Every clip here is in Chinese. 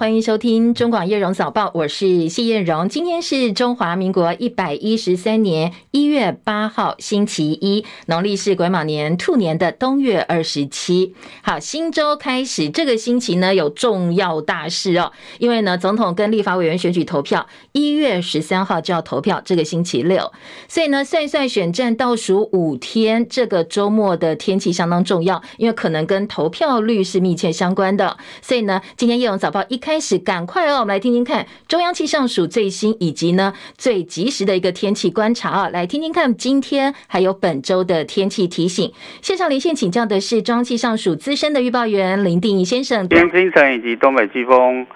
欢迎收听中广叶荣早报，我是谢燕荣。今天是中华民国一百一十三年一月八号，星期一，农历是癸卯年兔年的冬月二十七。好，新周开始，这个星期呢有重要大事哦，因为呢总统跟立法委员选举投票一月十三号就要投票，这个星期六，所以呢算一算选战倒数五天，这个周末的天气相当重要，因为可能跟投票率是密切相关的，所以呢今天叶荣早报一开。开始，赶快哦！我们来听听看中央气象署最新以及呢最及时的一个天气观察啊，来听听看今天还有本周的天气提醒。线上连线请教的是中央气象署资深的预报员林定仪先生。今天清晨以及东北季风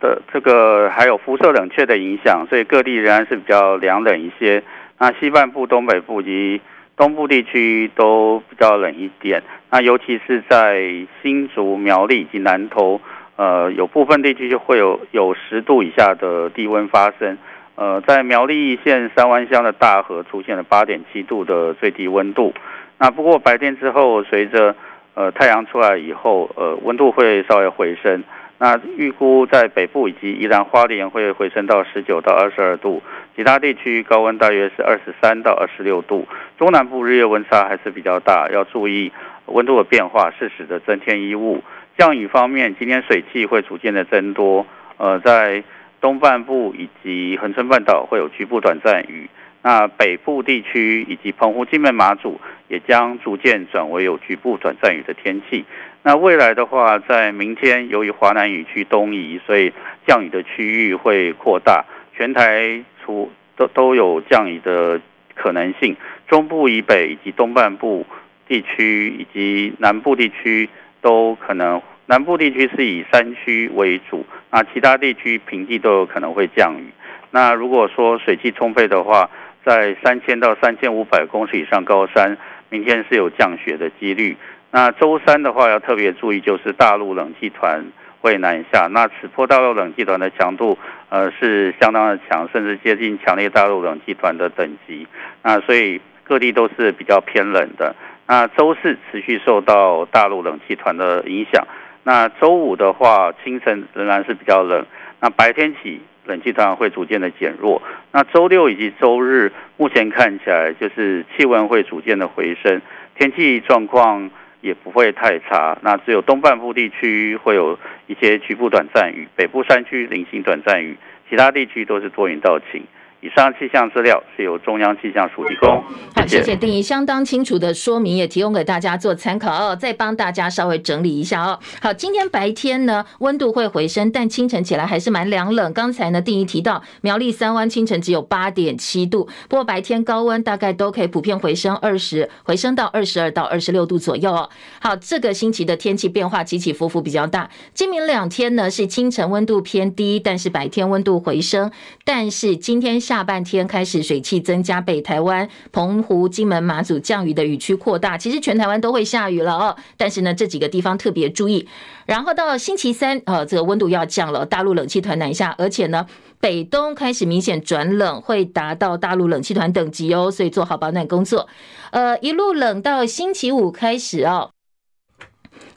的这个还有辐射冷却的影响，所以各地仍然是比较凉冷一些。那西半部、东北部及东部地区都比较冷一点。那尤其是在新竹、苗栗以及南投。呃，有部分地区就会有有十度以下的低温发生。呃，在苗栗县三湾乡的大河出现了八点七度的最低温度。那不过白天之后，随着呃太阳出来以后，呃温度会稍微回升。那预估在北部以及宜兰花莲会回升到十九到二十二度，其他地区高温大约是二十三到二十六度。中南部日夜温差还是比较大，要注意温度的变化，适时的增添衣物。降雨方面，今天水汽会逐渐的增多，呃，在东半部以及恒春半岛会有局部短暂雨，那北部地区以及澎湖、金门、马祖也将逐渐转为有局部短暂雨的天气。那未来的话，在明天由于华南雨区东移，所以降雨的区域会扩大，全台除都都有降雨的可能性。中部以北以及东半部地区以及南部地区都可能。南部地区是以山区为主，那其他地区平地都有可能会降雨。那如果说水汽充沛的话，在三千到三千五百公尺以上高山，明天是有降雪的几率。那周三的话要特别注意，就是大陆冷气团会南下。那此波大陆冷气团的强度，呃，是相当的强，甚至接近强烈大陆冷气团的等级。那所以各地都是比较偏冷的。那周四持续受到大陆冷气团的影响。那周五的话，清晨仍然是比较冷。那白天起，冷气团会逐渐的减弱。那周六以及周日，目前看起来就是气温会逐渐的回升，天气状况也不会太差。那只有东半部地区会有一些局部短暂雨，北部山区零星短暂雨，其他地区都是多云到晴。以上气象资料是由中央气象署提供。好，谢谢定仪相当清楚的说明，也提供给大家做参考哦。再帮大家稍微整理一下哦。好，今天白天呢温度会回升，但清晨起来还是蛮凉冷。刚才呢定仪提到苗栗三湾清晨只有八点七度，不过白天高温大概都可以普遍回升二十，回升到二十二到二十六度左右哦。好，这个星期的天气变化起起伏伏比较大。今明两天呢是清晨温度偏低，但是白天温度回升。但是今天。下半天开始水汽增加，北台湾、澎湖、金门、马祖降雨的雨区扩大。其实全台湾都会下雨了哦，但是呢，这几个地方特别注意。然后到星期三，呃，这个温度要降了，大陆冷气团南下，而且呢，北东开始明显转冷，会达到大陆冷气团等级哦，所以做好保暖工作。呃，一路冷到星期五开始哦。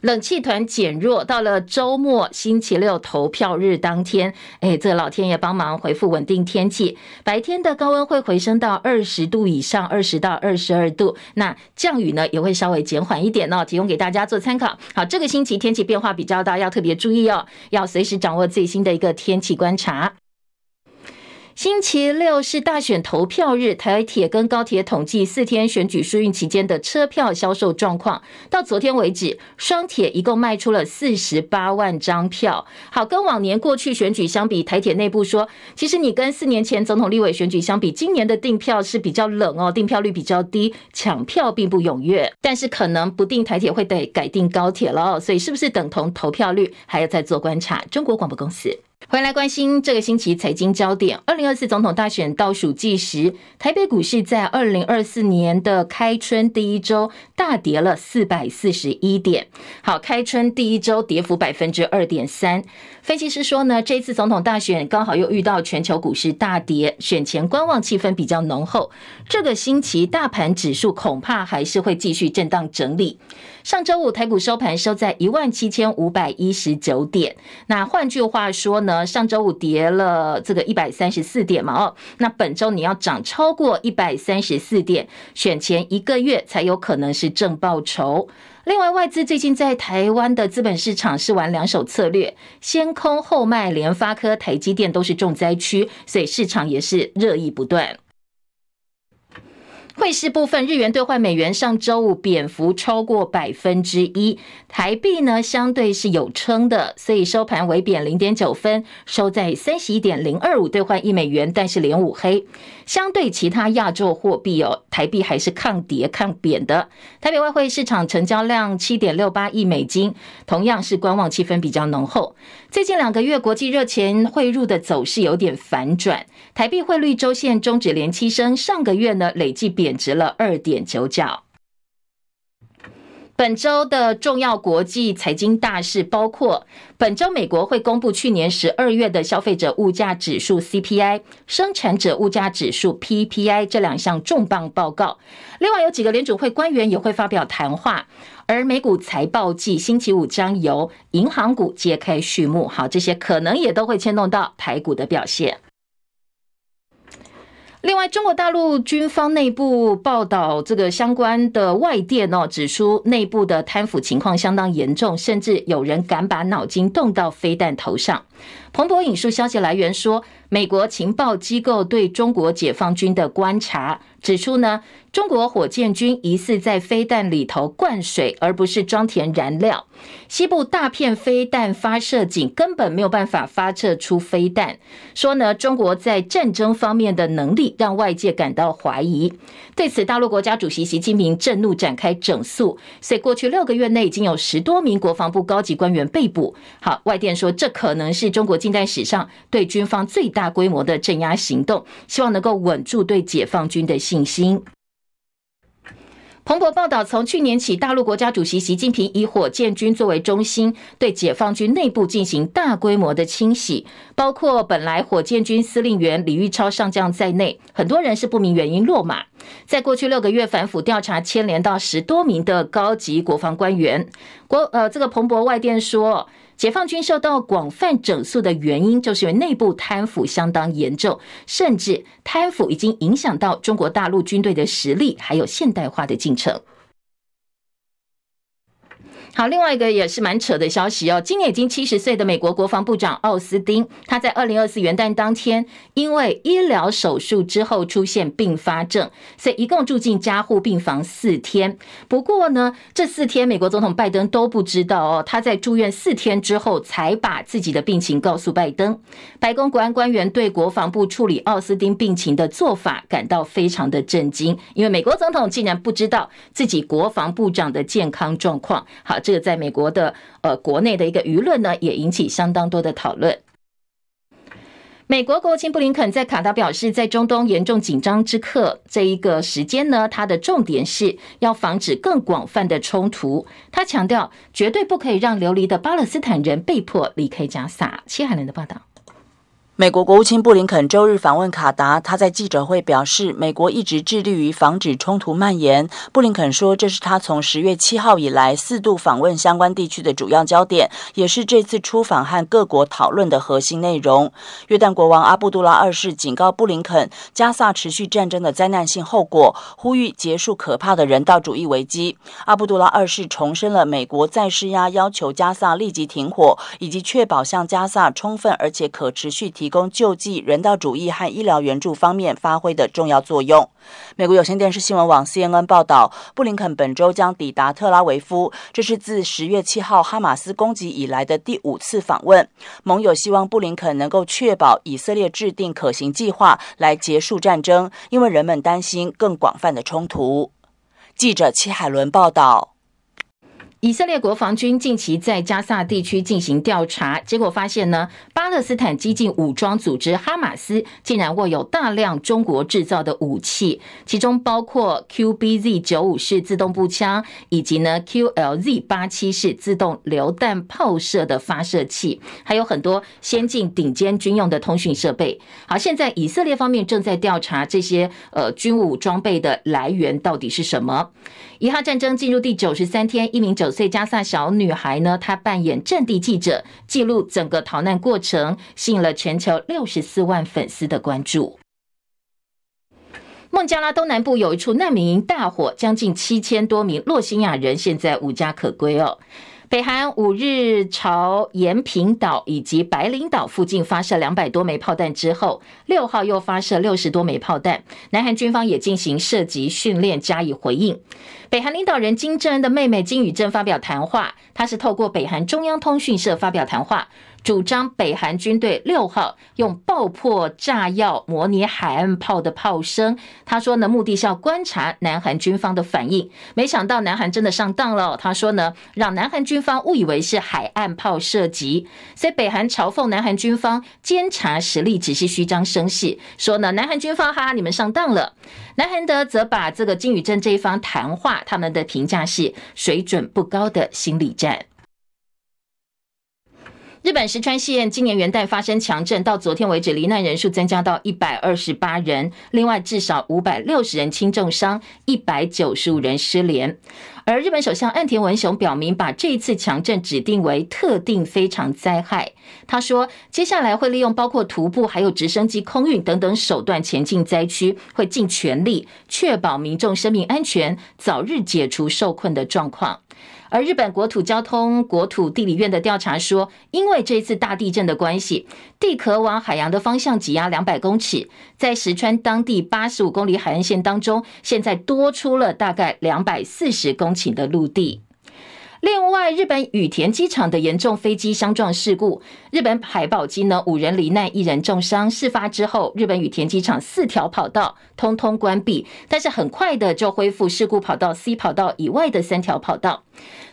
冷气团减弱，到了周末星期六投票日当天，哎，这老天爷帮忙回复稳定天气，白天的高温会回升到二十度以上，二十到二十二度。那降雨呢也会稍微减缓一点哦，提供给大家做参考。好，这个星期天气变化比较大，要特别注意哦，要随时掌握最新的一个天气观察。星期六是大选投票日，台铁跟高铁统计四天选举输运期间的车票销售状况。到昨天为止，双铁一共卖出了四十八万张票。好，跟往年过去选举相比，台铁内部说，其实你跟四年前总统、立委选举相比，今年的订票是比较冷哦，订票率比较低，抢票并不踊跃。但是可能不定台铁会得改订高铁了，所以是不是等同投票率，还要再做观察。中国广播公司。回来关心这个星期财经焦点。二零二四总统大选倒数计时，台北股市在二零二四年的开春第一周大跌了四百四十一点。好，开春第一周跌幅百分之二点三。分析师说呢，这次总统大选刚好又遇到全球股市大跌，选前观望气氛比较浓厚。这个星期大盘指数恐怕还是会继续震荡整理。上周五台股收盘收在一万七千五百一十九点。那换句话说呢，上周五跌了这个一百三十四点嘛，哦，那本周你要涨超过一百三十四点，选前一个月才有可能是正报酬。另外，外资最近在台湾的资本市场是玩两手策略，先空后卖，联发科、台积电都是重灾区，所以市场也是热议不断。汇市部分，日元兑换美元上周五贬幅超过百分之一，台币呢相对是有撑的，所以收盘微贬零点九分，收在三十一点零二五兑换一美元，但是连五黑。相对其他亚洲货币哦，台币还是抗跌抗贬的。台北外汇市场成交量七点六八亿美金，同样是观望气氛比较浓厚。最近两个月国际热钱汇入的走势有点反转，台币汇率周线终止连七升，上个月呢累计贬值了二点九角。本周的重要国际财经大事包括：本周美国会公布去年十二月的消费者物价指数 CPI、生产者物价指数 PPI 这两项重磅报告。另外有几个联储会官员也会发表谈话。而美股财报季星期五将由银行股揭开序幕。好，这些可能也都会牵动到台股的表现。另外，中国大陆军方内部报道，这个相关的外电哦，指出内部的贪腐情况相当严重，甚至有人敢把脑筋动到飞弹头上。彭博引述消息来源说，美国情报机构对中国解放军的观察指出呢，中国火箭军疑似在飞弹里头灌水，而不是装填燃料。西部大片飞弹发射井根本没有办法发射出飞弹。说呢，中国在战争方面的能力让外界感到怀疑。对此，大陆国家主席习近平震怒，展开整肃。所以过去六个月内已经有十多名国防部高级官员被捕。好，外电说这可能是中国近代史上对军方最大规模的镇压行动，希望能够稳住对解放军的信心。彭博报道，从去年起，大陆国家主席习近平以火箭军作为中心，对解放军内部进行大规模的清洗，包括本来火箭军司令员李玉超上将在内，很多人是不明原因落马。在过去六个月，反腐调查牵连到十多名的高级国防官员。国呃，这个彭博外电说。解放军受到广泛整肃的原因，就是因为内部贪腐相当严重，甚至贪腐已经影响到中国大陆军队的实力，还有现代化的进程。好，另外一个也是蛮扯的消息哦。今年已经七十岁的美国国防部长奥斯汀，他在二零二四元旦当天，因为医疗手术之后出现并发症，所以一共住进加护病房四天。不过呢，这四天美国总统拜登都不知道哦。他在住院四天之后，才把自己的病情告诉拜登。白宫国安官员对国防部处理奥斯汀病情的做法感到非常的震惊，因为美国总统竟然不知道自己国防部长的健康状况。好。这个在美国的呃国内的一个舆论呢，也引起相当多的讨论。美国国务卿布林肯在卡达表示，在中东严重紧张之刻这一个时间呢，他的重点是要防止更广泛的冲突。他强调，绝对不可以让流离的巴勒斯坦人被迫离开加萨。谢海伦的报道。美国国务卿布林肯周日访问卡达，他在记者会表示，美国一直致力于防止冲突蔓延。布林肯说，这是他从十月七号以来四度访问相关地区的主要焦点，也是这次出访和各国讨论的核心内容。约旦国王阿布杜拉二世警告布林肯，加萨持续战争的灾难性后果，呼吁结束可怕的人道主义危机。阿布杜拉二世重申了美国在施压，要求加萨立即停火，以及确保向加萨充分而且可持续提。提供救济、人道主义和医疗援助方面发挥的重要作用。美国有线电视新闻网 CNN 报道，布林肯本周将抵达特拉维夫，这是自十月七号哈马斯攻击以来的第五次访问。盟友希望布林肯能够确保以色列制定可行计划来结束战争，因为人们担心更广泛的冲突。记者戚海伦报道。以色列国防军近期在加萨地区进行调查，结果发现呢，巴勒斯坦激进武装组织哈马斯竟然握有大量中国制造的武器，其中包括 QBZ 九五式自动步枪，以及呢 QLZ 八七式自动榴弹炮射的发射器，还有很多先进顶尖军用的通讯设备。好，现在以色列方面正在调查这些呃军武装备的来源到底是什么。以哈战争进入第九十三天，一名九岁加萨小女孩呢，她扮演阵地记者，记录整个逃难过程，吸引了全球六十四万粉丝的关注。孟加拉东南部有一处难民营大火，将近七千多名洛辛亚人现在无家可归哦。北韩五日朝延平岛以及白领岛附近发射两百多枚炮弹之后，六号又发射六十多枚炮弹。南韩军方也进行射击训练加以回应。北韩领导人金正恩的妹妹金宇正发表谈话，她是透过北韩中央通讯社发表谈话。主张北韩军队六号用爆破炸药模拟海岸炮的炮声，他说呢，目的是要观察南韩军方的反应。没想到南韩真的上当了，他说呢，让南韩军方误以为是海岸炮射击，所以北韩嘲讽南韩军方监察实力只是虚张声势，说呢，南韩军方哈哈，你们上当了。南韩德则把这个金宇镇这一方谈话，他们的评价是水准不高的心理战。日本石川县今年元旦发生强震，到昨天为止罹难人数增加到一百二十八人，另外至少五百六十人轻重伤，一百九十五人失联。而日本首相岸田文雄表明，把这一次强震指定为特定非常灾害。他说，接下来会利用包括徒步、还有直升机空运等等手段前进灾区，会尽全力确保民众生命安全，早日解除受困的状况。而日本国土交通国土地理院的调查说，因为这次大地震的关系，地壳往海洋的方向挤压两百公尺，在石川当地八十五公里海岸线当中，现在多出了大概两百四十公顷的陆地。另外，日本羽田机场的严重飞机相撞事故，日本海保机呢，五人罹难，一人重伤。事发之后，日本羽田机场四条跑道通通关闭，但是很快的就恢复事故跑道 C 跑道以外的三条跑道。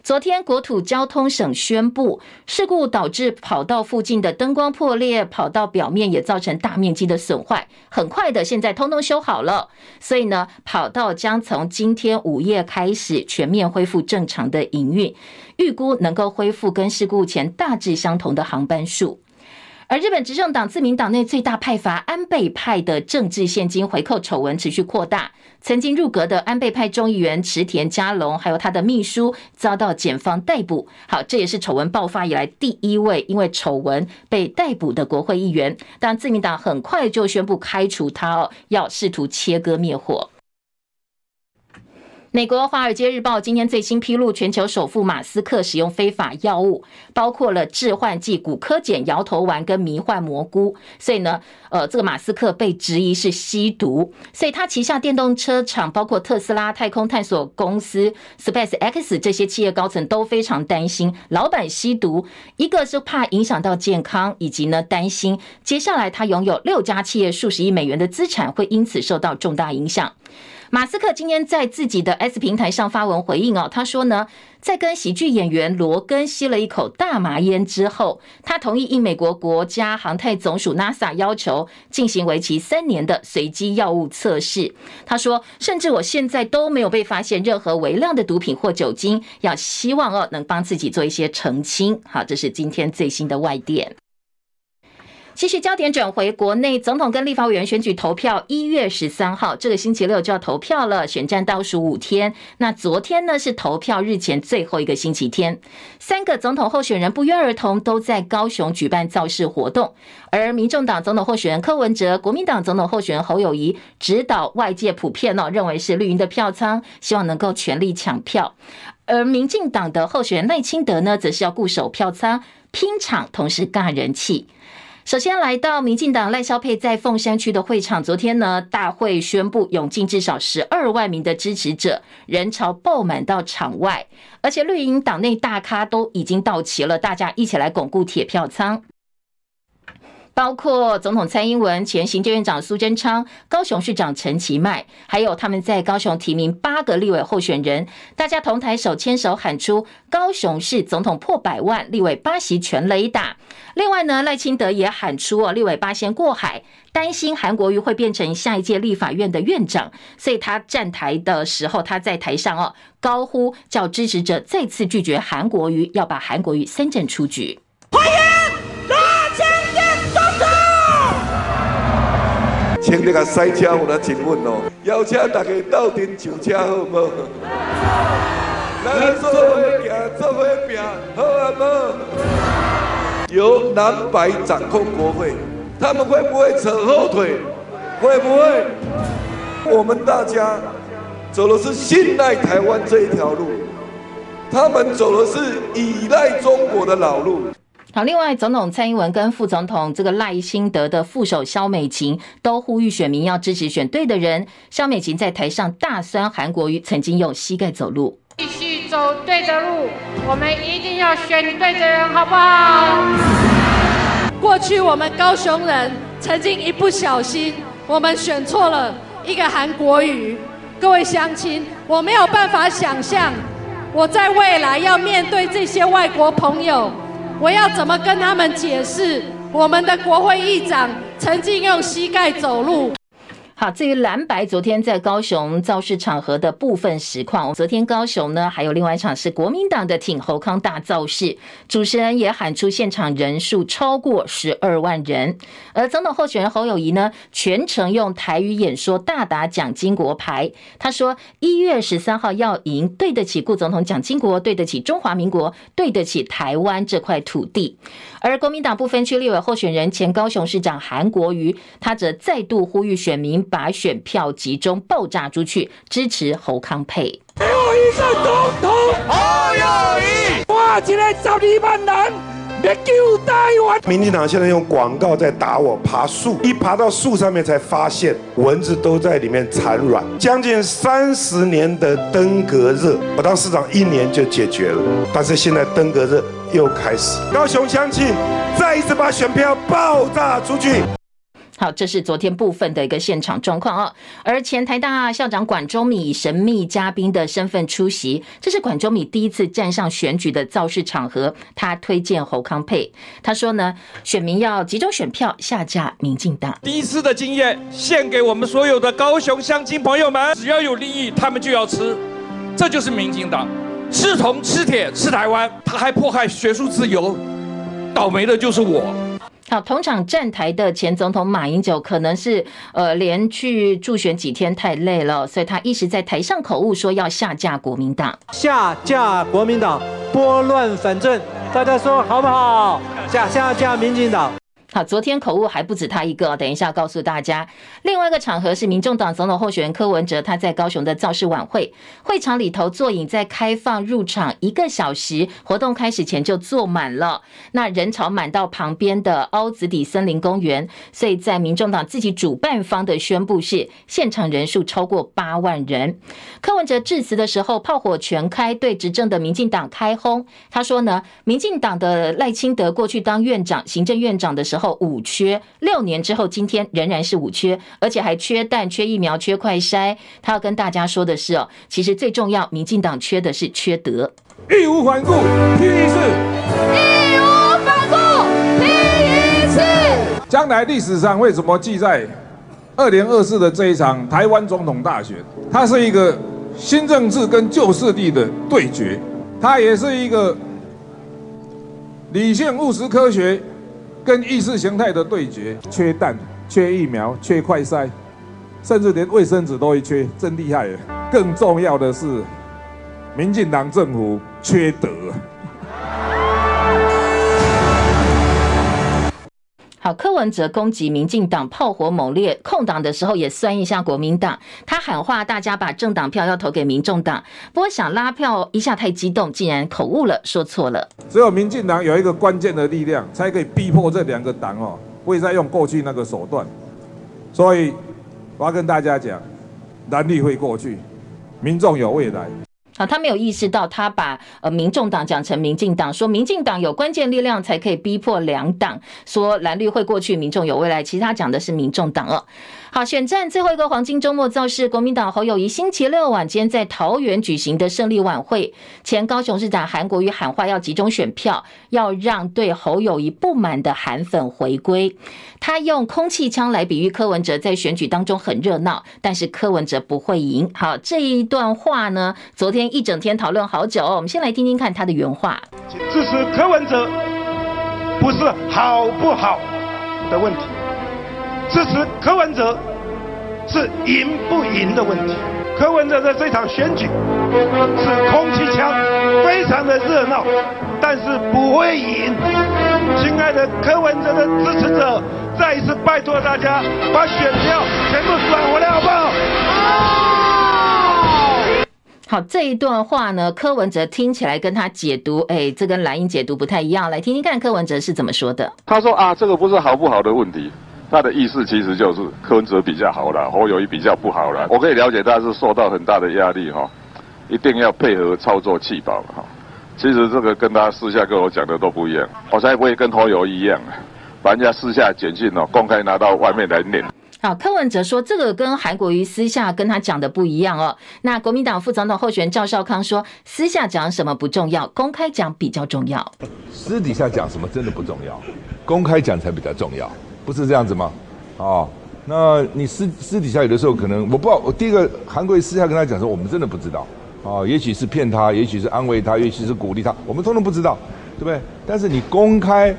昨天，国土交通省宣布，事故导致跑道附近的灯光破裂，跑道表面也造成大面积的损坏。很快的，现在通通修好了，所以呢，跑道将从今天午夜开始全面恢复正常的营运，预估能够恢复跟事故前大致相同的航班数。而日本执政党自民党内最大派阀安倍派的政治献金回扣丑闻持续扩大，曾经入阁的安倍派众议员池田佳龙，还有他的秘书遭到检方逮捕。好，这也是丑闻爆发以来第一位因为丑闻被逮捕的国会议员。但自民党很快就宣布开除他哦，要试图切割灭火。美国《华尔街日报》今天最新披露，全球首富马斯克使用非法药物，包括了致幻剂、骨科碱、摇头丸跟迷幻蘑菇。所以呢，呃，这个马斯克被质疑是吸毒，所以他旗下电动车厂，包括特斯拉、太空探索公司 SpaceX 这些企业高层都非常担心老板吸毒，一个是怕影响到健康，以及呢担心接下来他拥有六家企业数十亿美元的资产会因此受到重大影响。马斯克今天在自己的 S 平台上发文回应哦，他说呢，在跟喜剧演员罗根吸了一口大麻烟之后，他同意应美国国家航太总署 NASA 要求进行为期三年的随机药物测试。他说，甚至我现在都没有被发现任何微量的毒品或酒精，要希望哦能帮自己做一些澄清。好，这是今天最新的外电。继续焦点转回国内，总统跟立法委员选举投票，一月十三号这个星期六就要投票了，选战倒数五天。那昨天呢是投票日前最后一个星期天，三个总统候选人不约而同都在高雄举办造势活动，而民众党总统候选人柯文哲、国民党总统候选人侯友宜指导外界普遍哦认为是绿营的票仓，希望能够全力抢票，而民进党的候选人赖清德呢，则是要固守票仓拼场，同时尬人气。首先来到民进党赖萧佩在凤山区的会场，昨天呢，大会宣布涌进至少十二万名的支持者，人潮爆满到场外，而且绿营党内大咖都已经到齐了，大家一起来巩固铁票仓。包括总统蔡英文、前行政院长苏贞昌、高雄市长陈其迈，还有他们在高雄提名八个立委候选人，大家同台手牵手喊出“高雄市总统破百万，立委八席全雷打”。另外呢，赖清德也喊出哦，立委八仙过海，担心韩国瑜会变成下一届立法院的院长，所以他站台的时候，他在台上哦高呼，叫支持者再次拒绝韩国瑜，要把韩国瑜三振出局。欢迎赖清德请那个塞车我来请问哦，邀请大家到底上车好唔好？来做伙行，做伙拼，好啊好？由蓝白掌控国会，他们会不会扯后腿？会不会？我们大家走的是信赖台湾这一条路，他们走的是依赖中国的老路。好，另外，总统蔡英文跟副总统这个赖清德的副手萧美琴都呼吁选民要支持选对的人。萧美琴在台上大酸韩国瑜曾经用膝盖走路。继续走对的路，我们一定要选对的人，好不好？过去我们高雄人曾经一不小心，我们选错了一个韩国瑜。各位乡亲，我没有办法想象，我在未来要面对这些外国朋友，我要怎么跟他们解释我们的国会议长曾经用膝盖走路？好，至于蓝白昨天在高雄造势场合的部分实况，昨天高雄呢还有另外一场是国民党的挺侯康大造势，主持人也喊出现场人数超过十二万人，而总统候选人侯友谊呢全程用台语演说，大打蒋经国牌。他说一月十三号要赢，对得起顾总统蒋经国，对得起中华民国，对得起台湾这块土地。而国民党不分区立委候选人前高雄市长韩国瑜，他则再度呼吁选民。把选票集中爆炸出去，支持侯康配。给我一个总统侯友谊！哇，今天十二万人别救台湾！民进党现在用广告在打我，爬树，一爬到树上面才发现蚊子都在里面产卵。将近三十年的登革热，我当市长一年就解决了，但是现在登革热又开始。高雄乡亲，再一次把选票爆炸出去。好，这是昨天部分的一个现场状况哦。而前台大校长管中闵以神秘嘉宾的身份出席，这是管中闵第一次站上选举的造势场合。他推荐侯康配，他说呢，选民要集中选票下架民进党。第一次的经验献给我们所有的高雄乡亲朋友们，只要有利益，他们就要吃，这就是民进党，吃铜吃铁吃台湾，他还迫害学术自由，倒霉的就是我。好，同场站台的前总统马英九可能是呃连续助选几天太累了，所以他一时在台上口误说要下架国民党，下架国民党，拨乱反正，大家说好不好？下下架民进党。好，昨天口误还不止他一个，等一下告诉大家。另外一个场合是民众党总统候选人柯文哲，他在高雄的造势晚会，会场里头座椅在开放入场一个小时，活动开始前就坐满了，那人潮满到旁边的凹子底森林公园，所以在民众党自己主办方的宣布是现场人数超过八万人。柯文哲致辞的时候炮火全开，对执政的民进党开轰，他说呢，民进党的赖清德过去当院长、行政院长的时候。后五缺，六年之后，今天仍然是五缺，而且还缺蛋、缺疫苗、缺快筛。他要跟大家说的是哦，其实最重要，民进党缺的是缺德。义无反顾，拼一次；义无反顾，拼一次。将来历史上为什么记载二零二四的这一场台湾总统大选？它是一个新政治跟旧势力的对决，它也是一个理性务实科学。跟意识形态的对决，缺蛋、缺疫苗、缺快筛，甚至连卫生纸都会缺，真厉害！更重要的是，民进党政府缺德。好，柯文哲攻击民进党炮火猛烈，空档的时候也酸一下国民党。他喊话大家把政党票要投给民众党，不过想拉票一下太激动，竟然口误了，说错了。只有民进党有一个关键的力量，才可以逼迫这两个党哦，不会再用过去那个手段。所以我要跟大家讲，蓝绿会过去，民众有未来。好，他没有意识到他把呃民众党讲成民进党，说民进党有关键力量才可以逼迫两党，说蓝绿会过去，民众有未来。其实他讲的是民众党了。好，选战最后一个黄金周末造势，国民党侯友谊星期六晚间在桃园举行的胜利晚会，前高雄市长韩国瑜喊话要集中选票，要让对侯友谊不满的韩粉回归。他用空气枪来比喻柯文哲在选举当中很热闹，但是柯文哲不会赢。好，这一段话呢，昨天一整天讨论好久哦。我们先来听听看他的原话：支持柯文哲不是好不好的问题。支持柯文哲是赢不赢的问题。柯文哲的这场选举是空气枪，非常的热闹，但是不会赢。亲爱的柯文哲的支持者，再一次拜托大家把选票全部转回来，好不好？好，这一段话呢，柯文哲听起来跟他解读，哎，这跟蓝营解读不太一样。来听听看柯文哲是怎么说的。他说啊，这个不是好不好的问题。他的意思其实就是柯文哲比较好了，侯友宜比较不好了。我可以了解他是受到很大的压力哈，一定要配合操作气保哈。其实这个跟他私下跟我讲的都不一样，我才不会跟侯友宜一样，把人家私下简讯哦公开拿到外面来念。好，柯文哲说这个跟韩国瑜私下跟他讲的不一样哦。那国民党副总统候选人赵少康说，私下讲什么不重要，公开讲比较重要。私底下讲什么真的不重要，公开讲才比较重要。不是这样子吗？哦，那你私私底下有的时候可能我不知道。我第一个韩国瑜私下跟他讲说，我们真的不知道。哦，也许是骗他，也许是安慰他，也许是鼓励他，我们通通不知道，对不对？但是你公开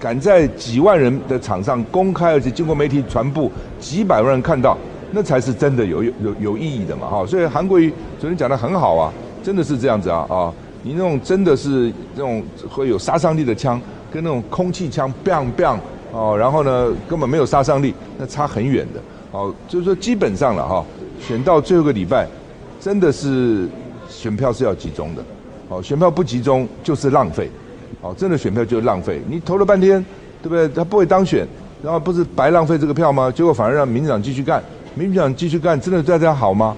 敢在几万人的场上公开，而且经过媒体传播，几百万人看到，那才是真的有有有意义的嘛！哈，所以韩国瑜昨天讲的很好啊，真的是这样子啊啊！你那种真的是那种会有杀伤力的枪，跟那种空气枪，bang bang。哦，然后呢，根本没有杀伤力，那差很远的。哦，就是说基本上了哈，选到最后个礼拜，真的是选票是要集中的。哦，选票不集中就是浪费。哦，真的选票就是浪费。你投了半天，对不对？他不会当选，然后不是白浪费这个票吗？结果反而让民进党继续干，民进党继续干，真的对大家好吗？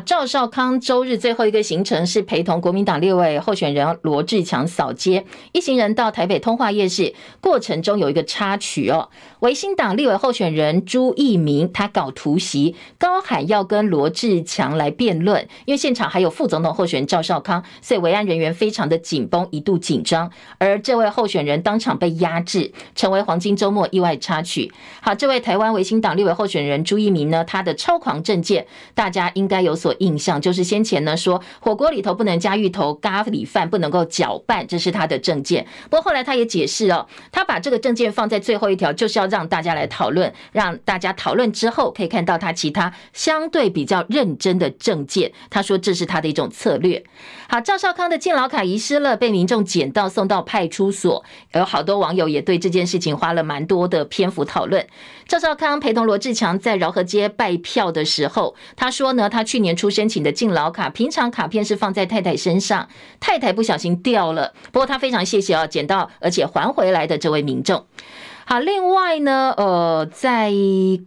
赵少康周日最后一个行程是陪同国民党六位候选人罗志强扫街，一行人到台北通化夜市，过程中有一个插曲哦。维新党立委候选人朱一鸣他搞突袭，高喊要跟罗志强来辩论，因为现场还有副总统候选人赵少康，所以维安人员非常的紧绷，一度紧张。而这位候选人当场被压制，成为黄金周末意外插曲。好，这位台湾维新党立委候选人朱一鸣呢，他的超狂政见，大家应该有所印象，就是先前呢说火锅里头不能加芋头，咖喱饭不能够搅拌，这是他的政见。不过后来他也解释哦，他把这个政见放在最后一条，就是要。让大家来讨论，让大家讨论之后，可以看到他其他相对比较认真的政见。他说这是他的一种策略。好，赵少康的敬老卡遗失了，被民众捡到送到派出所，有好多网友也对这件事情花了蛮多的篇幅讨论。赵少康陪同罗志强在饶河街拜票的时候，他说呢，他去年初申请的敬老卡，平常卡片是放在太太身上，太太不小心掉了，不过他非常谢谢哦，捡到而且还回来的这位民众。好，另外呢，呃，在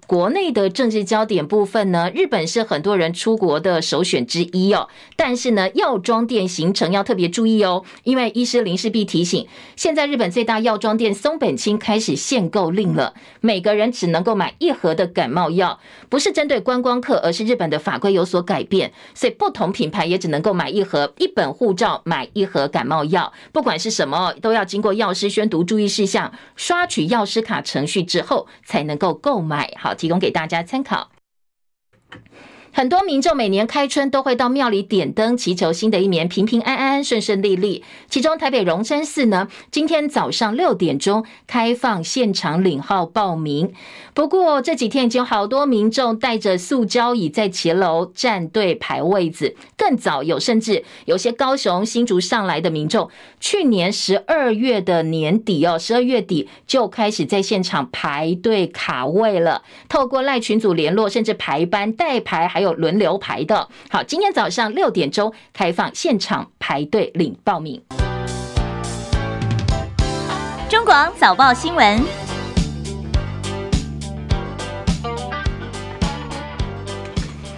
国内的政治焦点部分呢，日本是很多人出国的首选之一哦。但是呢，药妆店行程要特别注意哦，因为医师林世璧提醒，现在日本最大药妆店松本清开始限购令了，每个人只能够买一盒的感冒药，不是针对观光客，而是日本的法规有所改变，所以不同品牌也只能够买一盒，一本护照买一盒感冒药，不管是什么，都要经过药师宣读注意事项，刷取药师持卡程序之后才能够购买，好，提供给大家参考。很多民众每年开春都会到庙里点灯，祈求新的一年平平安安、顺顺利利。其中台北荣山寺呢，今天早上六点钟开放现场领号报名。不过这几天已经有好多民众带着塑胶椅在骑楼站队排位子。更早有甚至有些高雄新竹上来的民众，去年十二月的年底哦，十二月底就开始在现场排队卡位了。透过赖群组联络，甚至排班代排，还有。有轮流排的。好，今天早上六点钟开放现场排队领报名。中广早报新闻。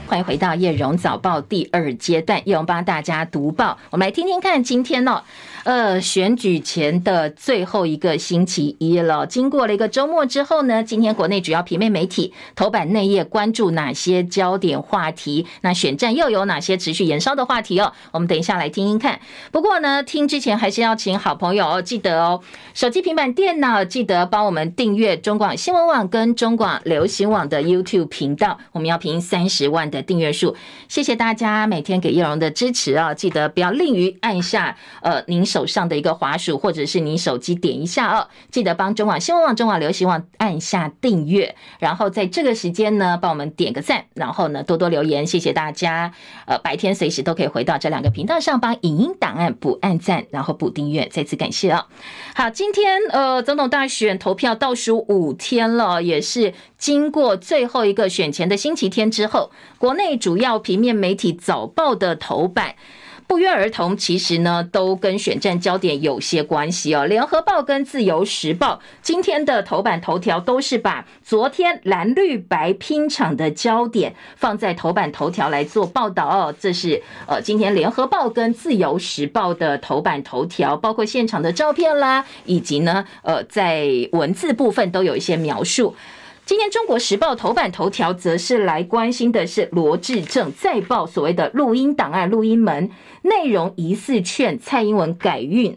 欢迎回到叶荣早报第二阶段，叶荣帮大家读报。我们来听听看，今天呢、哦，呃，选举前的最后一个星期一了。经过了一个周末之后呢，今天国内主要平面媒体头版内页关注哪些焦点话题？那选战又有哪些持续延烧的话题哦？我们等一下来听听看。不过呢，听之前还是要请好朋友哦，记得哦，手机、平板、电脑记得帮我们订阅中广新闻网跟中广流行网的 YouTube 频道，我们要评三十万的。订阅数，谢谢大家每天给叶荣的支持啊！记得不要吝于按下呃您手手上的一个滑鼠，或者是你手机点一下哦。记得帮中网新闻网、中网流行网按下订阅，然后在这个时间呢，帮我们点个赞，然后呢多多留言，谢谢大家。呃，白天随时都可以回到这两个频道上，帮影音档案补按赞，然后补订阅，再次感谢啊！好，今天呃总统大选投票倒数五天了，也是经过最后一个选前的星期天之后。国内主要平面媒体早报的头版，不约而同，其实呢都跟选战焦点有些关系哦。联合报跟自由时报今天的头版头条都是把昨天蓝绿白拼场的焦点放在头版头条来做报道哦。这是呃今天联合报跟自由时报的头版头条，包括现场的照片啦，以及呢呃在文字部分都有一些描述。今天《中国时报》头版头条则是来关心的是罗志正再爆所谓的录音档案、录音门内容疑似劝蔡英文改运。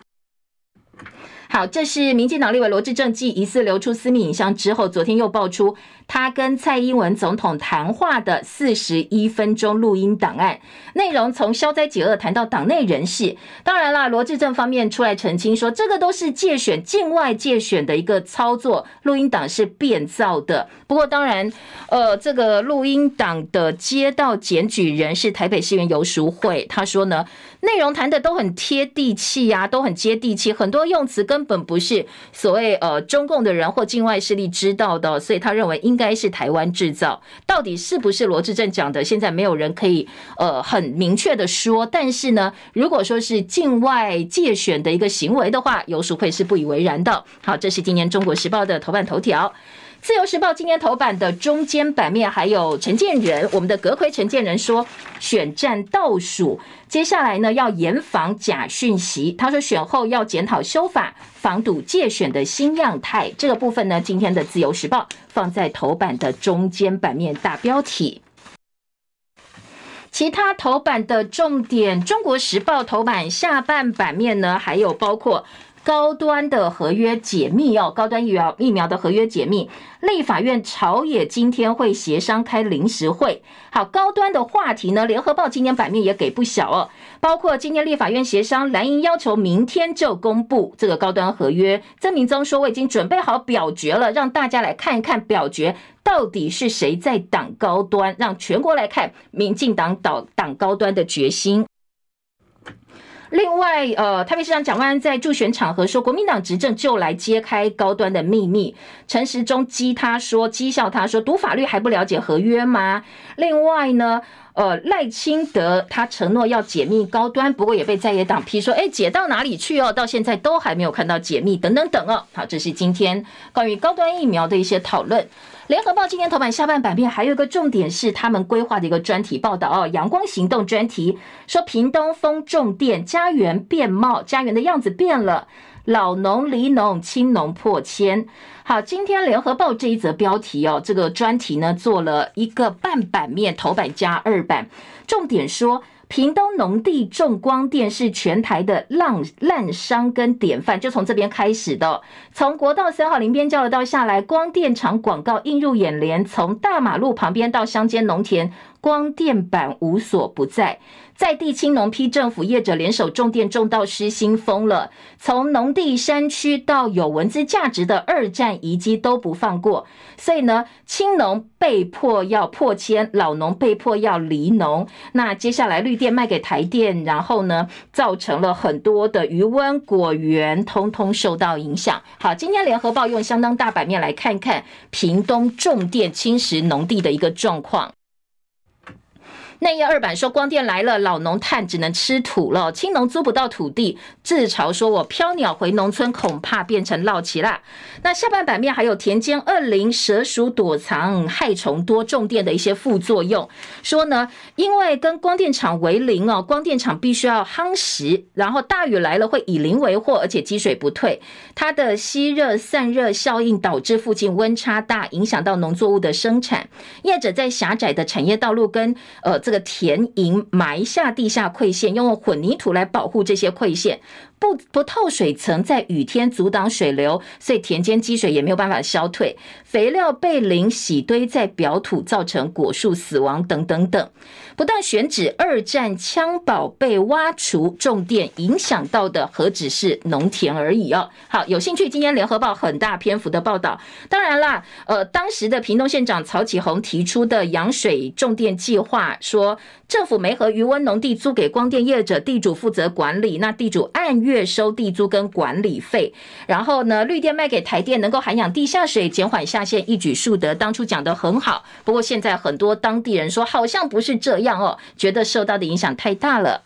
好，这是民进党立委罗志正继疑似流出私密影像之后，昨天又爆出他跟蔡英文总统谈话的四十一分钟录音档案，内容从消灾解厄谈到党内人事。当然啦，罗志政方面出来澄清说，这个都是借选境外借选的一个操作，录音档是变造的。不过，当然，呃，这个录音档的接到检举人是台北市员游淑慧，他说呢，内容谈的都很贴地气呀、啊，都很接地气，很多用词。根本不是所谓呃中共的人或境外势力知道的，所以他认为应该是台湾制造。到底是不是罗志正讲的？现在没有人可以呃很明确的说。但是呢，如果说是境外借选的一个行为的话，游淑慧是不以为然的。好，这是今年《中国时报》的头版头条。自由时报今天头版的中间版面，还有陈建仁，我们的阁揆陈建仁说，选战倒数，接下来呢要严防假讯息。他说选后要检讨修法，防堵借选的新样态。这个部分呢，今天的自由时报放在头版的中间版面大标题。其他头版的重点，中国时报头版下半版面呢，还有包括。高端的合约解密哦，高端疫苗疫苗的合约解密，立法院朝野今天会协商开临时会。好，高端的话题呢，联合报今天版面也给不小哦，包括今天立法院协商，蓝营要求明天就公布这个高端合约。曾铭宗说我已经准备好表决了，让大家来看一看表决到底是谁在挡高端，让全国来看民进党挡挡高端的决心。另外，呃，台北市长蒋万安在助选场合说，国民党执政就来揭开高端的秘密。陈时中讥他说，讥笑他说，读法律还不了解合约吗？另外呢，呃，赖清德他承诺要解密高端，不过也被在野党批说，哎，解到哪里去哦？到现在都还没有看到解密，等等等哦。好，这是今天关于高端疫苗的一些讨论。联合报今天头版下半版面还有一个重点是他们规划的一个专题报道哦，阳光行动专题说屏东风重电家园变貌，家园的样子变了，老农、离农、青农破千。好，今天联合报这一则标题哦，这个专题呢做了一个半版面，头版加二版，重点说。屏东农地种光电是全台的浪滥商跟典范，就从这边开始的。从国道三号林边交流道下来，光电厂广告映入眼帘，从大马路旁边到乡间农田。光电板无所不在，在地青农批政府业者联手种电种到失心疯了，从农地山区到有文字价值的二战遗迹都不放过，所以呢，青农被迫要破迁，老农被迫要离农。那接下来绿电卖给台电，然后呢，造成了很多的余温果园通通受到影响。好，今天联合报用相当大版面来看看屏东种电侵蚀农地的一个状况。内页二版说光电来了，老农炭只能吃土了，青农租不到土地，自嘲说我飘鸟回农村，恐怕变成落旗啦。那下半版面还有田间恶灵、蛇鼠躲藏、害虫多、重电的一些副作用，说呢，因为跟光电厂为邻哦，光电厂必须要夯实，然后大雨来了会以邻为祸，而且积水不退，它的吸热散热效应导致附近温差大，影响到农作物的生产。业者在狭窄的产业道路跟呃。这这个田营埋下地下馈线，用混凝土来保护这些馈线。不不透水层在雨天阻挡水流，所以田间积水也没有办法消退。肥料被淋洗堆在表土，造成果树死亡等等等。不但选址二战枪堡被挖除，重点影响到的何止是农田而已哦。好，有兴趣，今天联合报很大篇幅的报道。当然啦，呃，当时的屏东县长曹启宏提出的养水重电计划，说政府没和余温农地租给光电业者，地主负责管理，那地主按月。月收地租跟管理费，然后呢，绿电卖给台电，能够涵养地下水，减缓下线，一举数得。当初讲得很好，不过现在很多当地人说好像不是这样哦，觉得受到的影响太大了。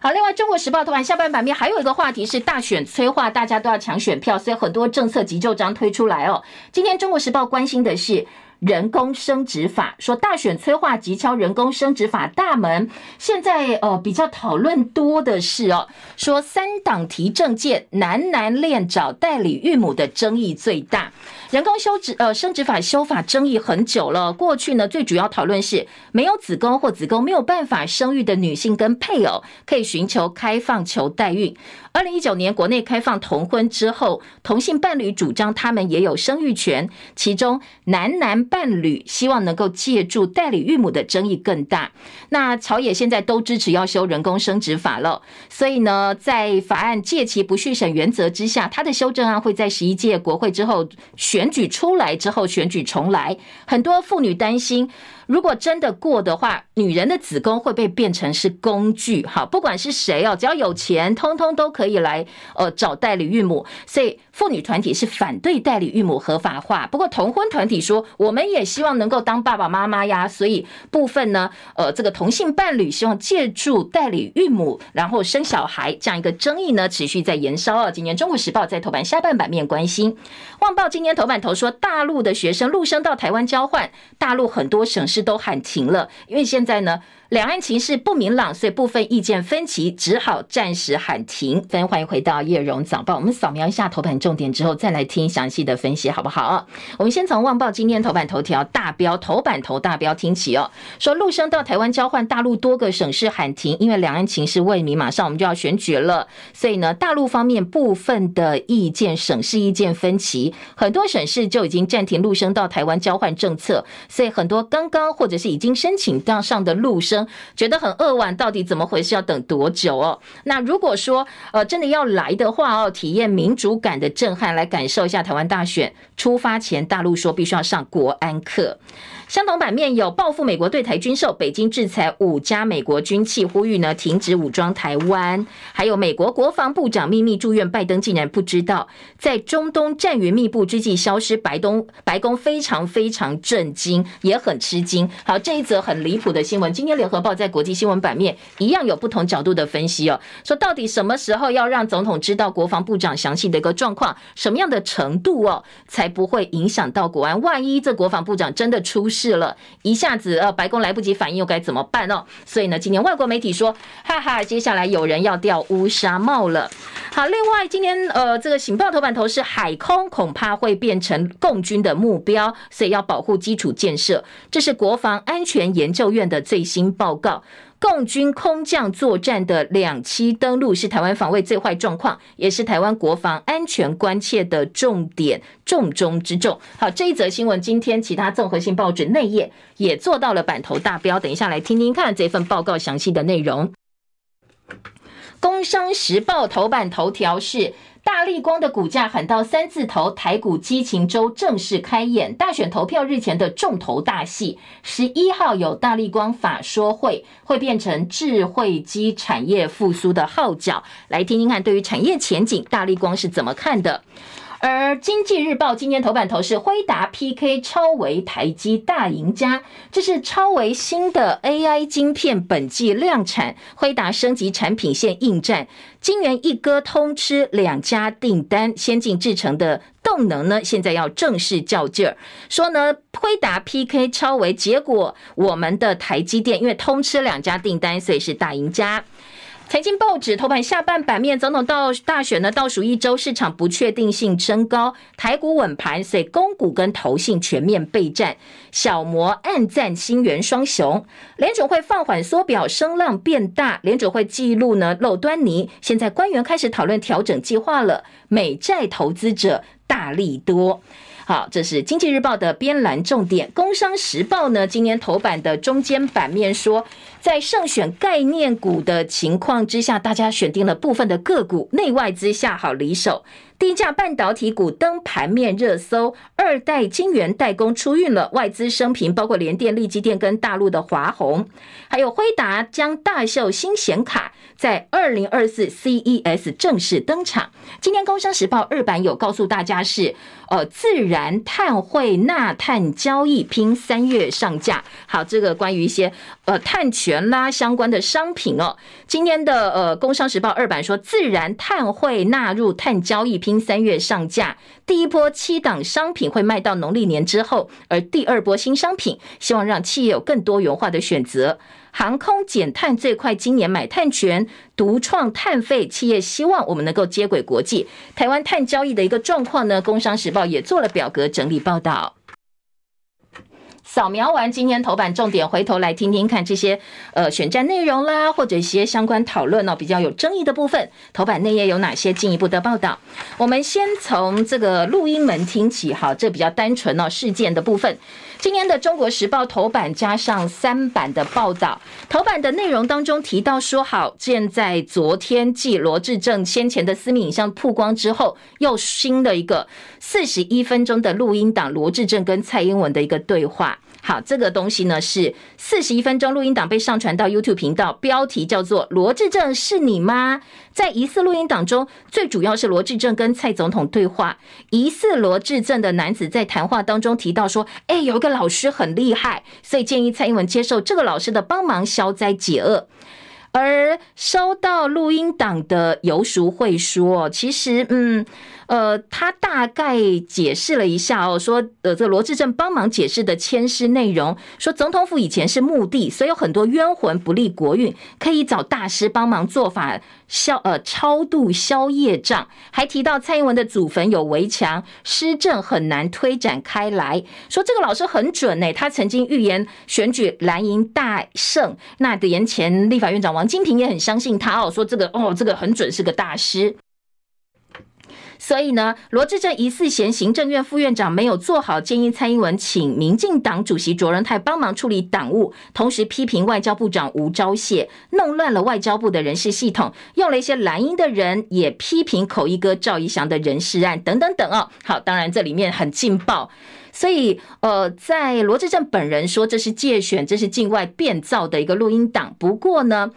好，另外《中国时报》头版下半版面还有一个话题是大选催化，大家都要抢选票，所以很多政策急就章推出来哦。今天《中国时报》关心的是。人工生殖法说大选催化急敲人工生殖法大门，现在呃比较讨论多的是哦，说三党提政见，男男恋找代理育母的争议最大。人工修殖呃生殖法修法争议很久了，过去呢最主要讨论是没有子宫或子宫没有办法生育的女性跟配偶可以寻求开放求代孕。二零一九年国内开放同婚之后，同性伴侣主张他们也有生育权，其中男男伴侣希望能够借助代理孕母的争议更大。那朝野现在都支持要修人工生殖法了，所以呢，在法案届期不续审原则之下，他的修正案会在十一届国会之后选选举出来之后选举重来。很多妇女担心。如果真的过的话，女人的子宫会被变成是工具，哈，不管是谁哦，只要有钱，通通都可以来呃找代理孕母。所以妇女团体是反对代理孕母合法化，不过同婚团体说，我们也希望能够当爸爸妈妈呀。所以部分呢，呃，这个同性伴侣希望借助代理孕母然后生小孩，这样一个争议呢持续在延烧啊。今年《中国时报》在头版下半版面关心，《旺报》今年头版头说，大陆的学生陆生到台湾交换，大陆很多省是都喊停了，因为现在呢。两岸情势不明朗，所以部分意见分歧，只好暂时喊停。欢迎回到叶荣早报，我们扫描一下头版重点之后，再来听详细的分析，好不好？我们先从《旺报》今天头版头条大标头版头大标听起哦，说陆生到台湾交换，大陆多个省市喊停，因为两岸情势未明，马上我们就要选举了，所以呢，大陆方面部分的意见省市意见分歧，很多省市就已经暂停陆生到台湾交换政策，所以很多刚刚或者是已经申请到上的陆生。觉得很扼腕，到底怎么回事？要等多久哦？那如果说呃真的要来的话哦，体验民主感的震撼，来感受一下台湾大选出发前，大陆说必须要上国安课。相同版面有报复美国对台军售，北京制裁五家美国军器，呼吁呢停止武装台湾。还有美国国防部长秘密住院拜登，竟然不知道在中东战云密布之际消失。白宫 白宫非常非常震惊，也很吃惊。好，这一则很离谱的新闻，今天联合报在国际新闻版面一样有不同角度的分析哦，说到底什么时候要让总统知道国防部长详细的一个状况，什么样的程度哦，才不会影响到国安？万一这国防部长真的出事？是了，一下子呃，白宫来不及反应，又该怎么办哦？所以呢，今天外国媒体说，哈哈，接下来有人要掉乌纱帽了。好，另外今天呃，这个《醒报》头版头是海空恐怕会变成共军的目标，所以要保护基础建设。这是国防安全研究院的最新报告。共军空降作战的两栖登陆是台湾防卫最坏状况，也是台湾国防安全关切的重点，重中之重。好，这一则新闻，今天其他综合性报纸内页也做到了版头大标。等一下来听听看这份报告详细的内容。工商时报头版头条是。大力光的股价喊到三字头，台股激情周正式开演。大选投票日前的重头大戏，十一号有大力光法说会，会变成智慧机产业复苏的号角。来听听看，对于产业前景，大力光是怎么看的？而经济日报今天头版头是辉达 PK 超微台积大赢家，这是超微新的 AI 晶片本季量产，辉达升级产品线应战，晶圆一哥通吃两家订单，先进制成的动能呢，现在要正式较劲儿，说呢辉达 PK 超微，结果我们的台积电因为通吃两家订单，所以是大赢家。财经报纸头版下半版面，总统到大选呢倒数一周，市场不确定性升高，台股稳盘，所以公股跟投信全面备战。小摩暗赞新元双雄，联准会放缓缩表，声浪变大，联准会记录呢漏端倪，现在官员开始讨论调整计划了，美债投资者大利多。好，这是经济日报的编栏重点。工商时报呢，今天头版的中间版面说，在胜选概念股的情况之下，大家选定了部分的个股，内外资下好离手。低价半导体股登盘面热搜，二代晶圆代工出运了，外资生平，包括联电、力积电跟大陆的华虹，还有辉达将大秀新显卡，在二零二四 CES 正式登场。今天工商时报二版有告诉大家是，呃，自然碳汇钠碳交易拼三月上架。好，这个关于一些呃碳权啦相关的商品哦，今天的呃工商时报二版说，自然碳汇纳入碳交易。拼三月上架，第一波七档商品会卖到农历年之后，而第二波新商品希望让企业有更多元化的选择。航空减碳最快今年买碳权，独创碳费，企业希望我们能够接轨国际。台湾碳交易的一个状况呢，工商时报也做了表格整理报道。扫描完今天头版重点，回头来听听看这些呃选战内容啦，或者一些相关讨论哦，比较有争议的部分，头版内页有哪些进一步的报道？我们先从这个录音门听起，好，这比较单纯哦，事件的部分。今天的《中国时报》头版加上三版的报道，头版的内容当中提到说，好，现在昨天继罗志正先前的私密影像曝光之后，又新的一个四十一分钟的录音档，罗志正跟蔡英文的一个对话。好，这个东西呢是四十一分钟录音档被上传到 YouTube 频道，标题叫做“罗智正是你吗？”在疑似录音档中，最主要是罗智正跟蔡总统对话。疑似罗智正的男子在谈话当中提到说：“哎，有一个老师很厉害，所以建议蔡英文接受这个老师的帮忙消灾解厄。”而收到录音档的游淑慧说：“其实，嗯。”呃，他大概解释了一下哦，说呃，这罗志正帮忙解释的签诗内容，说总统府以前是墓地，所以有很多冤魂不利国运，可以找大师帮忙做法消呃超度消业障。还提到蔡英文的祖坟有围墙，施政很难推展开来。说这个老师很准呢，他曾经预言选举蓝营大胜。那连前立法院长王金平也很相信他哦，说这个哦，这个很准，是个大师。所以呢，罗志正疑似嫌行政院副院长没有做好，建议蔡英文请民进党主席卓荣泰帮忙处理党务，同时批评外交部长吴钊燮弄乱了外交部的人事系统，用了一些蓝营的人，也批评口译哥赵怡翔的人事案等等等哦。好，当然这里面很劲爆，所以呃，在罗志正本人说这是借选，这是境外变造的一个录音档。不过呢。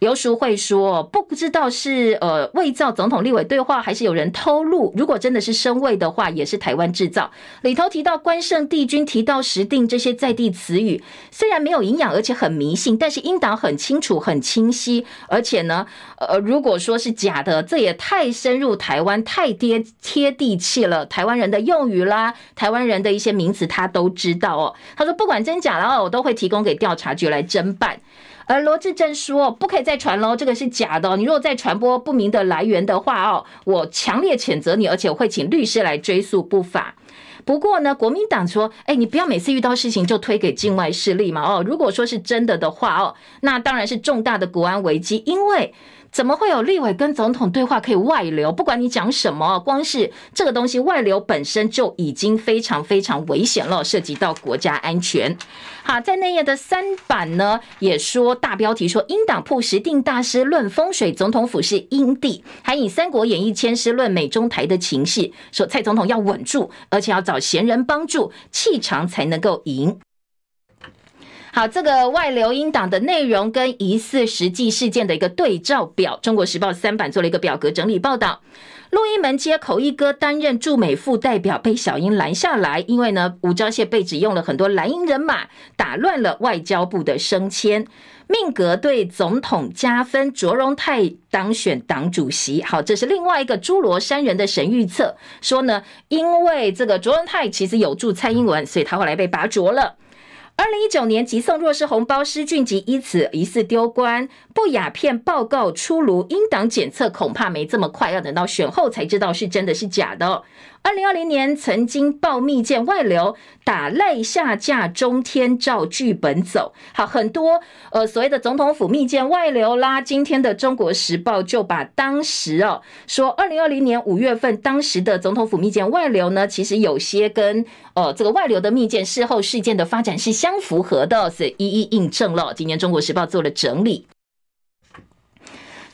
游淑慧说：“不知道是呃伪造总统立委对话，还是有人偷录。如果真的是声伪的话，也是台湾制造。里头提到关圣帝君，提到时定这些在地词语，虽然没有营养，而且很迷信，但是音档很清楚、很清晰。而且呢，呃，如果说是假的，这也太深入台湾，太贴贴地气了。台湾人的用语啦，台湾人的一些名词，他都知道哦。他说不管真假，然后我都会提供给调查局来侦办。”而罗志正说：“不可以再传喽，这个是假的。你如果再传播不明的来源的话哦，我强烈谴责你，而且我会请律师来追诉不法。不过呢，国民党说：哎，你不要每次遇到事情就推给境外势力嘛。哦，如果说是真的的话哦，那当然是重大的国安危机，因为。”怎么会有立委跟总统对话可以外流？不管你讲什么，光是这个东西外流本身就已经非常非常危险了，涉及到国家安全。好，在内页的三版呢，也说大标题说，英党铺时定大师论风水，总统府是阴地，还以《三国演义》千诗论美中台的情势，说蔡总统要稳住，而且要找贤人帮助，气场才能够赢。好，这个外流音档的内容跟疑似实际事件的一个对照表，《中国时报》三版做了一个表格整理报道。录音门街口一哥担任驻美副代表被小英拦下来，因为呢，吴钊燮被指用了很多蓝营人马，打乱了外交部的升迁。命格对总统加分，卓荣泰当选党主席。好，这是另外一个侏罗山人的神预测，说呢，因为这个卓荣泰其实有助蔡英文，所以他后来被拔擢了。二零一九年急送弱势红包，施俊吉因此疑似丢官。不雅片报告出炉，英党检测恐怕没这么快，要等到选后才知道是真的是假的。二零二零年曾经报密件外流，打赖下架中天照剧本走。好，很多呃所谓的总统府密件外流啦。今天的中国时报就把当时哦说二零二零年五月份当时的总统府密件外流呢，其实有些跟呃这个外流的密件事后事件的发展是相符合的，是一一印证了。今天中国时报做了整理。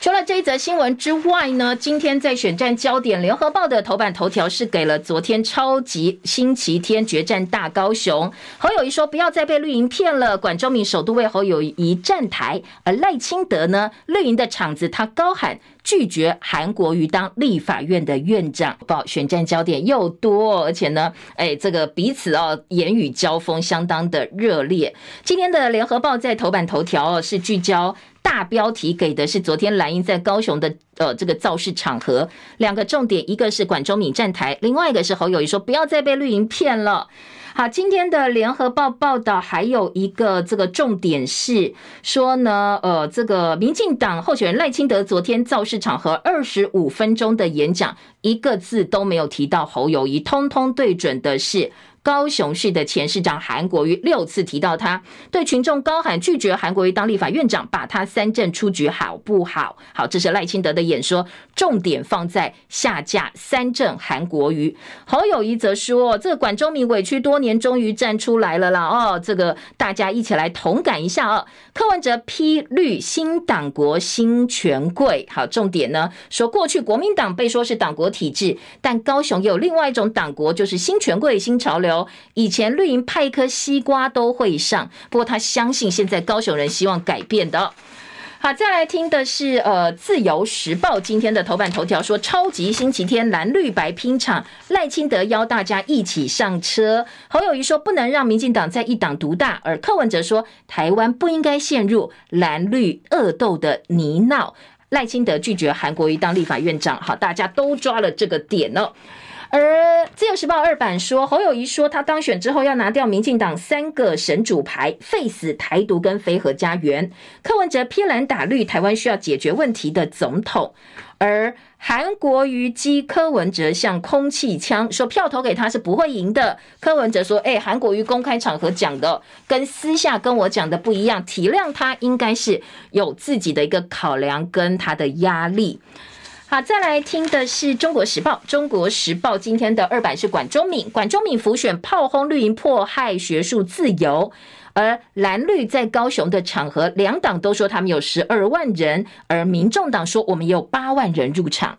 除了这一则新闻之外呢，今天在选战焦点，联合报的头版头条是给了昨天超级星期天决战大高雄。侯友宜说不要再被绿营骗了，管中闵首度为侯友宜站台，而赖清德呢，绿营的场子他高喊拒绝韩国瑜当立法院的院长。报选战焦点又多，而且呢，哎，这个彼此哦言语交锋相当的热烈。今天的联合报在头版头条哦是聚焦。大标题给的是昨天蓝营在高雄的呃这个造势场合，两个重点，一个是管中闵站台，另外一个是侯友宜说不要再被绿营骗了。好，今天的联合报报道还有一个这个重点是说呢，呃，这个民进党候选人赖清德昨天造势场合二十五分钟的演讲，一个字都没有提到侯友宜，通通对准的是。高雄市的前市长韩国瑜六次提到他，对群众高喊拒绝韩国瑜当立法院长，把他三振出局好不好？好，这是赖清德的演说，重点放在下架三振韩国瑜。侯友宜则说，这个管中闵委屈多年，终于站出来了啦！哦，这个大家一起来同感一下哦。柯文哲批绿新党国新权贵，好，重点呢说过去国民党被说是党国体制，但高雄也有另外一种党国，就是新权贵新潮流。以前绿营派一颗西瓜都会上，不过他相信现在高雄人希望改变的。好，再来听的是呃《自由时报》今天的头版头条说，超级星期天蓝绿白拼场，赖清德邀大家一起上车。侯友宜说不能让民进党在一党独大，而柯文哲说台湾不应该陷入蓝绿恶斗的泥淖。赖清德拒绝韩国瑜当立法院长，好，大家都抓了这个点呢。而自由时报二版说，侯友宜说他当选之后要拿掉民进党三个神主牌，废死台独跟非核家园。柯文哲偏蓝打绿，台湾需要解决问题的总统。而韩国瑜激柯文哲像空气枪，说票投给他是不会赢的。柯文哲说：“哎，韩国瑜公开场合讲的跟私下跟我讲的不一样，体谅他应该是有自己的一个考量跟他的压力。”好，再来听的是《中国时报》。《中国时报》今天的二版是管中敏，管中敏浮选炮轰绿营迫害学术自由，而蓝绿在高雄的场合，两党都说他们有十二万人，而民众党说我们也有八万人入场。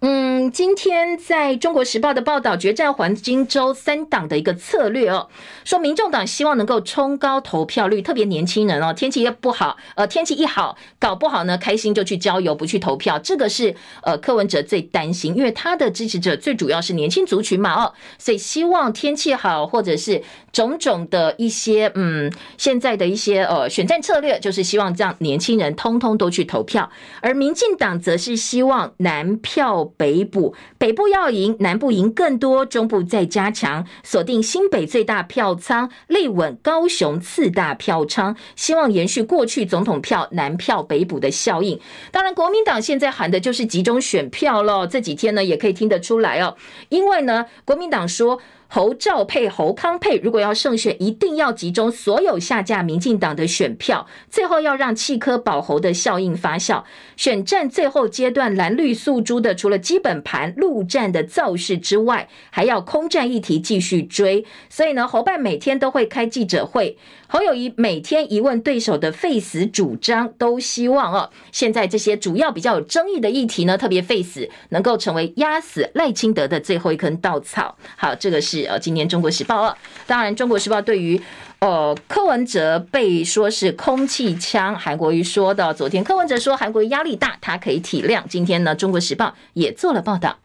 嗯，今天在中国时报的报道，决战黄金周三党的一个策略哦，说民众党希望能够冲高投票率，特别年轻人哦，天气不好，呃，天气一好，搞不好呢，开心就去郊游，不去投票，这个是呃柯文哲最担心，因为他的支持者最主要是年轻族群嘛哦，所以希望天气好，或者是种种的一些嗯，现在的一些呃选战策略，就是希望让年轻人通通都去投票，而民进党则是希望南票。北部北部要赢，南部赢更多，中部再加强，锁定新北最大票仓，力稳高雄次大票仓，希望延续过去总统票南票北补的效应。当然，国民党现在喊的就是集中选票了。这几天呢，也可以听得出来哦，因为呢，国民党说。侯赵配侯康配，如果要胜选，一定要集中所有下架民进党的选票，最后要让弃科保侯的效应发酵。选战最后阶段，蓝绿诉诸的除了基本盘陆战的造势之外，还要空战议题继续追。所以呢，侯办每天都会开记者会。侯友谊每天一问对手的废死主张，都希望哦，现在这些主要比较有争议的议题呢，特别废死能够成为压死赖清德的最后一根稻草。好，这个是。呃，今天《中国时报》二，当然，《中国时报》对于呃柯文哲被说是空气枪，韩国瑜说的，昨天柯文哲说韩国瑜压力大，他可以体谅。今天呢，《中国时报》也做了报道。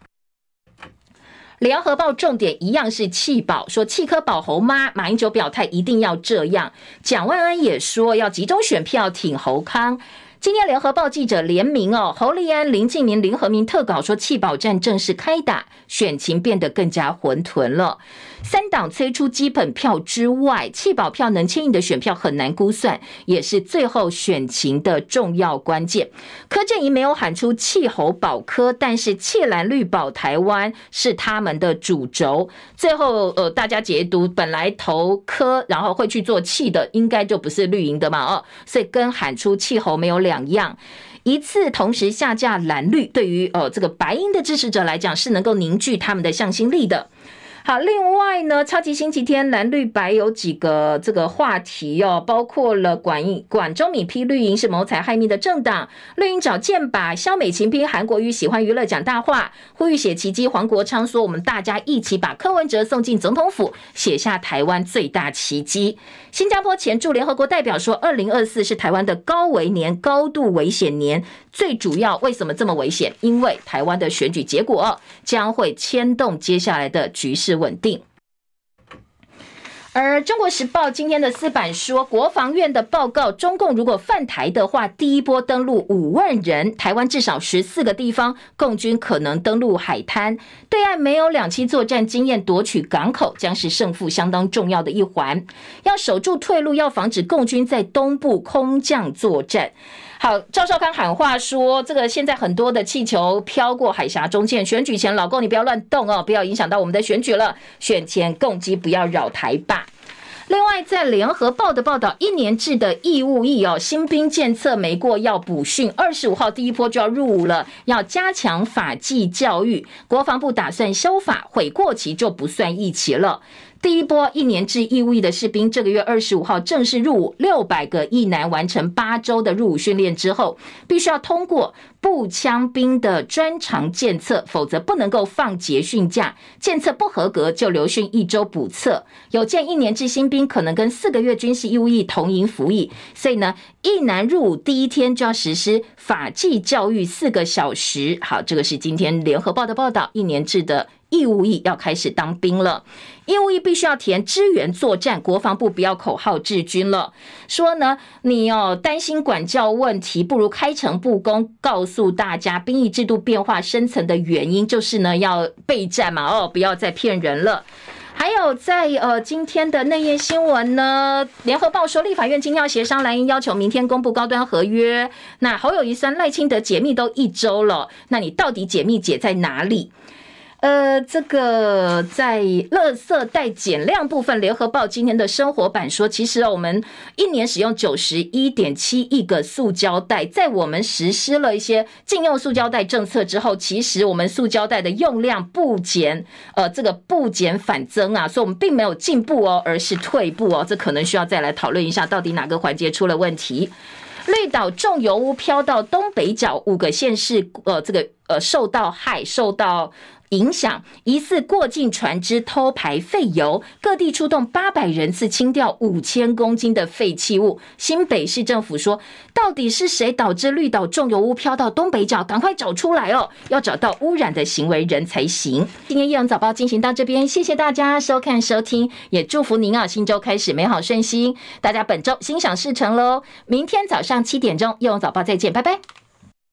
联合报重点一样是弃保，说弃柯保侯妈，马英九表态一定要这样。蒋万安也说要集中选票挺侯康。今天联合报记者联名哦，侯立安、林敬明、林和明特稿说弃保战正式开打，选情变得更加混沌了。三党催出基本票之外，弃保票能牵引的选票很难估算，也是最后选情的重要关键。柯阵营没有喊出弃侯保柯，但是弃蓝绿保台湾是他们的主轴。最后，呃，大家解读本来投柯，然后会去做弃的，应该就不是绿营的嘛？哦，所以跟喊出弃侯没有两样。一次同时下架蓝绿，对于呃这个白营的支持者来讲，是能够凝聚他们的向心力的。好，另外呢，超级星期天蓝绿白有几个这个话题哦，包括了管管中闵批绿营是谋财害命的政党，绿营找箭靶，萧美琴批韩国瑜喜欢娱乐讲大话，呼吁写奇迹。黄国昌说，我们大家一起把柯文哲送进总统府，写下台湾最大奇迹。新加坡前驻联合国代表说，二零二四是台湾的高危年、高度危险年。最主要为什么这么危险？因为台湾的选举结果将会牵动接下来的局势稳定。而《中国时报》今天的四版说，国防院的报告，中共如果犯台的话，第一波登陆五万人，台湾至少十四个地方，共军可能登陆海滩。对岸没有两栖作战经验，夺取港口将是胜负相当重要的一环。要守住退路，要防止共军在东部空降作战。好，赵少康喊话说，这个现在很多的气球飘过海峡中线，选举前老公你不要乱动哦，不要影响到我们的选举了。选前共机不要扰台吧。另外，在联合报的报道，一年制的义务役哦，新兵检测没过要补训，二十五号第一波就要入伍了，要加强法纪教育。国防部打算修法，悔过期就不算役期了。第一波一年制义务役的士兵，这个月二十五号正式入伍，六百个役男完成八周的入伍训练之后，必须要通过步枪兵的专长检测，否则不能够放节训假。检测不合格就留训一周补测。有见一年制新兵可能跟四个月军事义务役同营服役，所以呢，役男入伍第一天就要实施法纪教育四个小时。好，这个是今天联合报的报道，一年制的。义务役要开始当兵了，义务役必须要填支援作战，国防部不要口号治军了。说呢，你哦担心管教问题，不如开诚布公告诉大家，兵役制度变化深层的原因就是呢要备战嘛，哦不要再骗人了。还有在呃今天的内页新闻呢，联合报说立法院今天要协商，蓝营要求明天公布高端合约。那侯友宜酸赖清德解密都一周了，那你到底解密解在哪里？呃，这个在垃圾袋减量部分，联合报今天的生活版说，其实我们一年使用九十一点七亿个塑胶袋，在我们实施了一些禁用塑胶袋政策之后，其实我们塑胶袋的用量不减，呃，这个不减反增啊，所以我们并没有进步哦，而是退步哦，这可能需要再来讨论一下，到底哪个环节出了问题。绿岛重油污飘到东北角五个县市，呃，这个呃受到害，受到。影响疑似过境船只偷排废油，各地出动八百人次清掉五千公斤的废弃物。新北市政府说，到底是谁导致绿岛重油污飘到东北角？赶快找出来哦，要找到污染的行为人才行。今天《夜阳早报》进行到这边，谢谢大家收看收听，也祝福您啊，新周开始美好顺心，大家本周心想事成喽。明天早上七点钟，《夜阳早报》再见，拜拜。